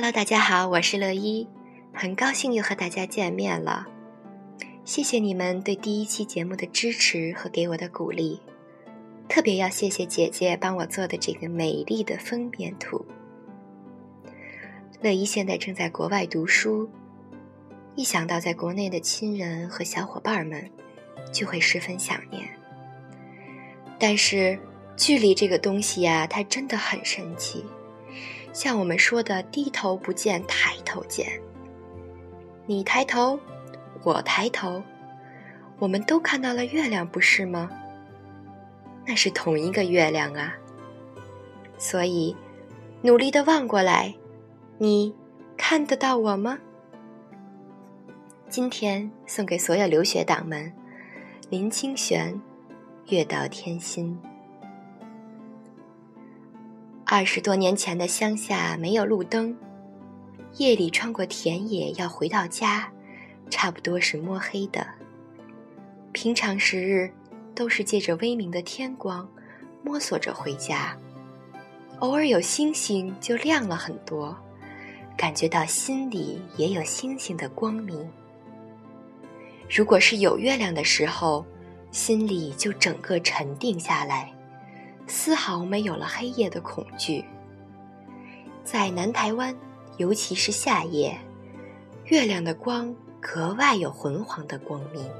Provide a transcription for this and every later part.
Hello，大家好，我是乐一，很高兴又和大家见面了。谢谢你们对第一期节目的支持和给我的鼓励，特别要谢谢姐姐帮我做的这个美丽的封面图。乐一现在正在国外读书，一想到在国内的亲人和小伙伴们，就会十分想念。但是距离这个东西呀，它真的很神奇。像我们说的“低头不见抬头见”，你抬头，我抬头，我们都看到了月亮，不是吗？那是同一个月亮啊。所以，努力的望过来，你看得到我吗？今天送给所有留学党们，林清玄，月到天心。二十多年前的乡下没有路灯，夜里穿过田野要回到家，差不多是摸黑的。平常时日都是借着微明的天光摸索着回家，偶尔有星星就亮了很多，感觉到心里也有星星的光明。如果是有月亮的时候，心里就整个沉定下来。丝毫没有了黑夜的恐惧。在南台湾，尤其是夏夜，月亮的光格外有浑黄的光明，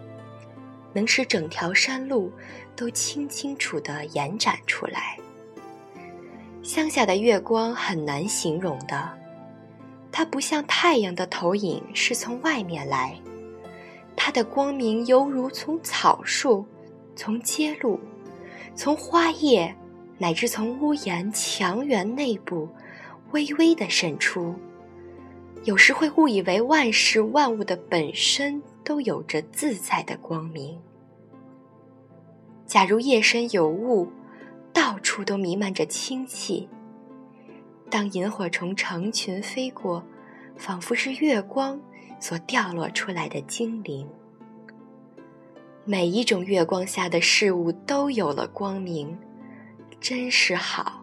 能使整条山路都清清楚地延展出来。乡下的月光很难形容的，它不像太阳的投影是从外面来，它的光明犹如从草树、从街路、从花叶。乃至从屋檐、墙垣内部，微微的渗出，有时会误以为万事万物的本身都有着自在的光明。假如夜深有雾，到处都弥漫着清气。当萤火虫成群飞过，仿佛是月光所掉落出来的精灵。每一种月光下的事物都有了光明。真是好。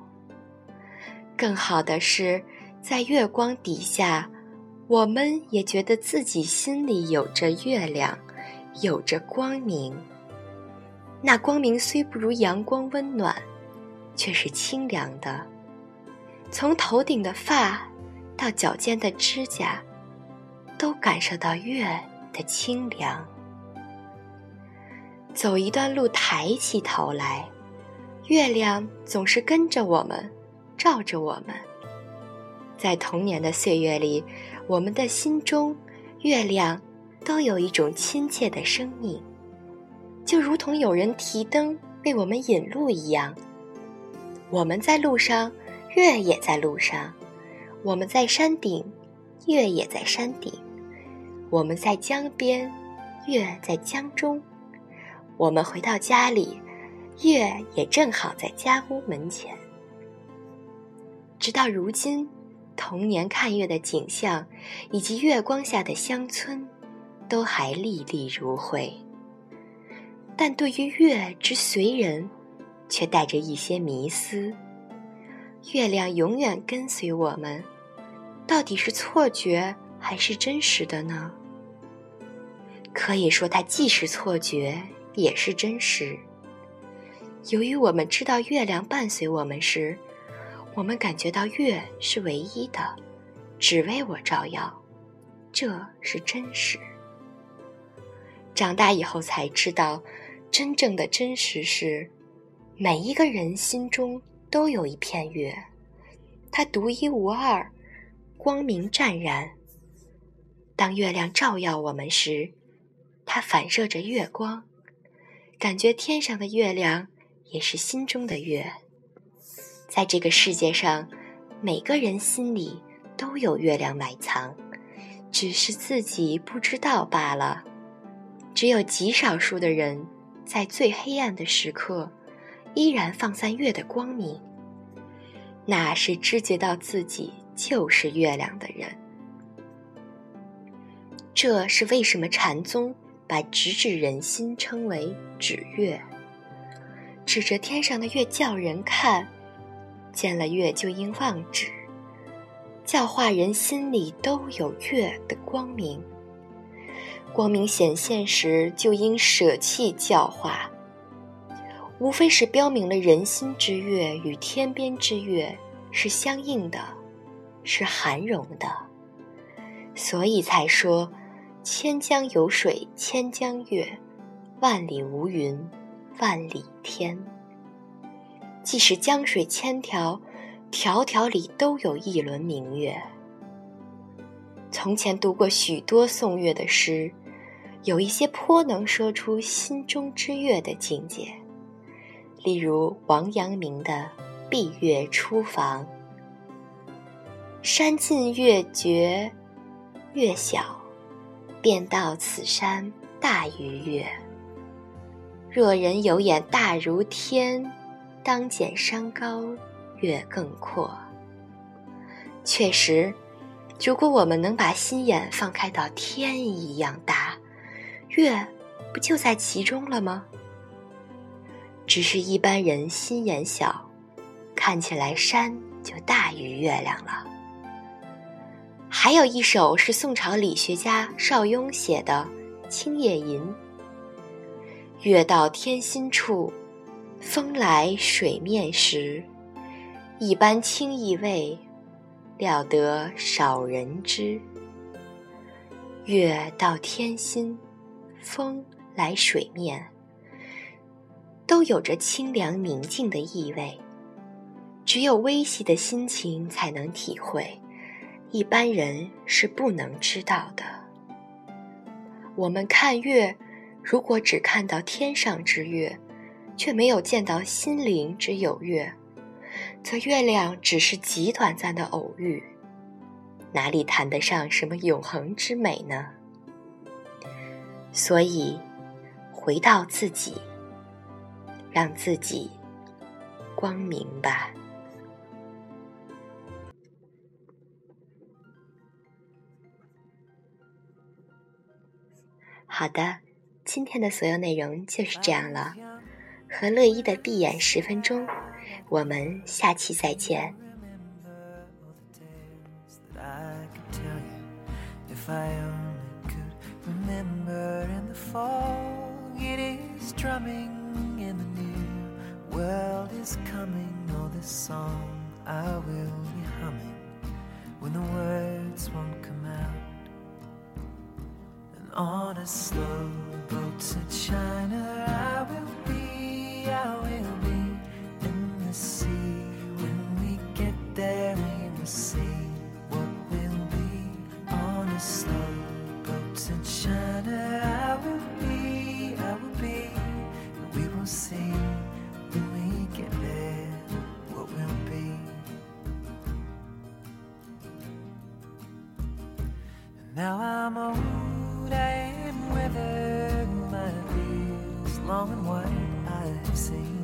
更好的是，在月光底下，我们也觉得自己心里有着月亮，有着光明。那光明虽不如阳光温暖，却是清凉的。从头顶的发到脚尖的指甲，都感受到月的清凉。走一段路，抬起头来。月亮总是跟着我们，照着我们。在童年的岁月里，我们的心中，月亮都有一种亲切的生命，就如同有人提灯为我们引路一样。我们在路上，月也在路上；我们在山顶，月也在山顶；我们在江边，月在江中；我们回到家里。月也正好在家屋门前。直到如今，童年看月的景象，以及月光下的乡村，都还历历如绘。但对于月之随人，却带着一些迷思。月亮永远跟随我们，到底是错觉还是真实的呢？可以说，它既是错觉，也是真实。由于我们知道月亮伴随我们时，我们感觉到月是唯一的，只为我照耀，这是真实。长大以后才知道，真正的真实是，每一个人心中都有一片月，它独一无二，光明湛然。当月亮照耀我们时，它反射着月光，感觉天上的月亮。也是心中的月，在这个世界上，每个人心里都有月亮埋藏，只是自己不知道罢了。只有极少数的人，在最黑暗的时刻，依然放散月的光明。那是知觉到自己就是月亮的人。这是为什么禅宗把直指人心称为指月。指着天上的月叫人看，见了月就应忘指。教化人心里都有月的光明。光明显现时，就应舍弃教化，无非是标明了人心之月与天边之月是相应的，是含容的，所以才说“千江有水千江月，万里无云万里天”。即使江水千条，条条里都有一轮明月。从前读过许多颂月的诗。有一些颇能说出心中之月的境界，例如王阳明的《闭月初房》：“山近月绝，月小，便道此山大于月。若人有眼大如天，当见山高月更阔。”确实，如果我们能把心眼放开到天一样大。月不就在其中了吗？只是一般人心眼小，看起来山就大于月亮了。还有一首是宋朝理学家邵雍写的《青叶吟》：“月到天心处，风来水面时。一般清意味，料得少人知。月到天心。”风来水面，都有着清凉宁静的意味，只有微细的心情才能体会，一般人是不能知道的。我们看月，如果只看到天上之月，却没有见到心灵之有月，则月亮只是极短暂的偶遇，哪里谈得上什么永恒之美呢？所以，回到自己，让自己光明吧。好的，今天的所有内容就是这样了。和乐一的闭眼十分钟，我们下期再见。remember in the it is drumming in the new world is coming oh this song I will be humming when the words won't come out and slow boat to China long and white. I've seen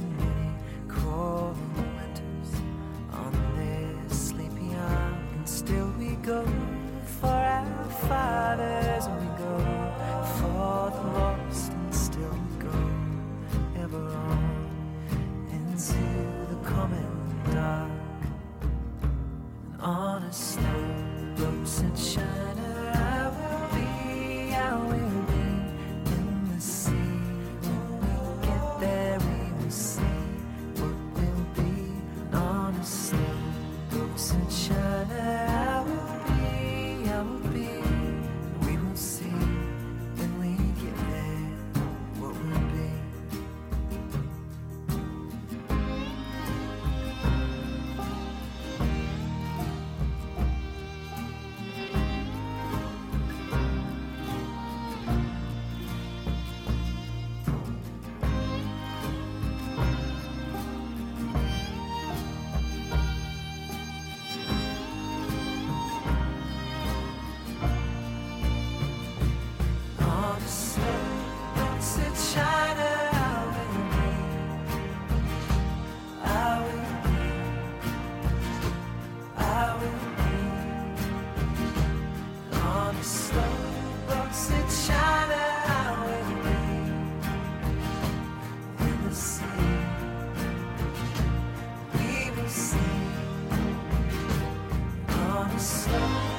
love.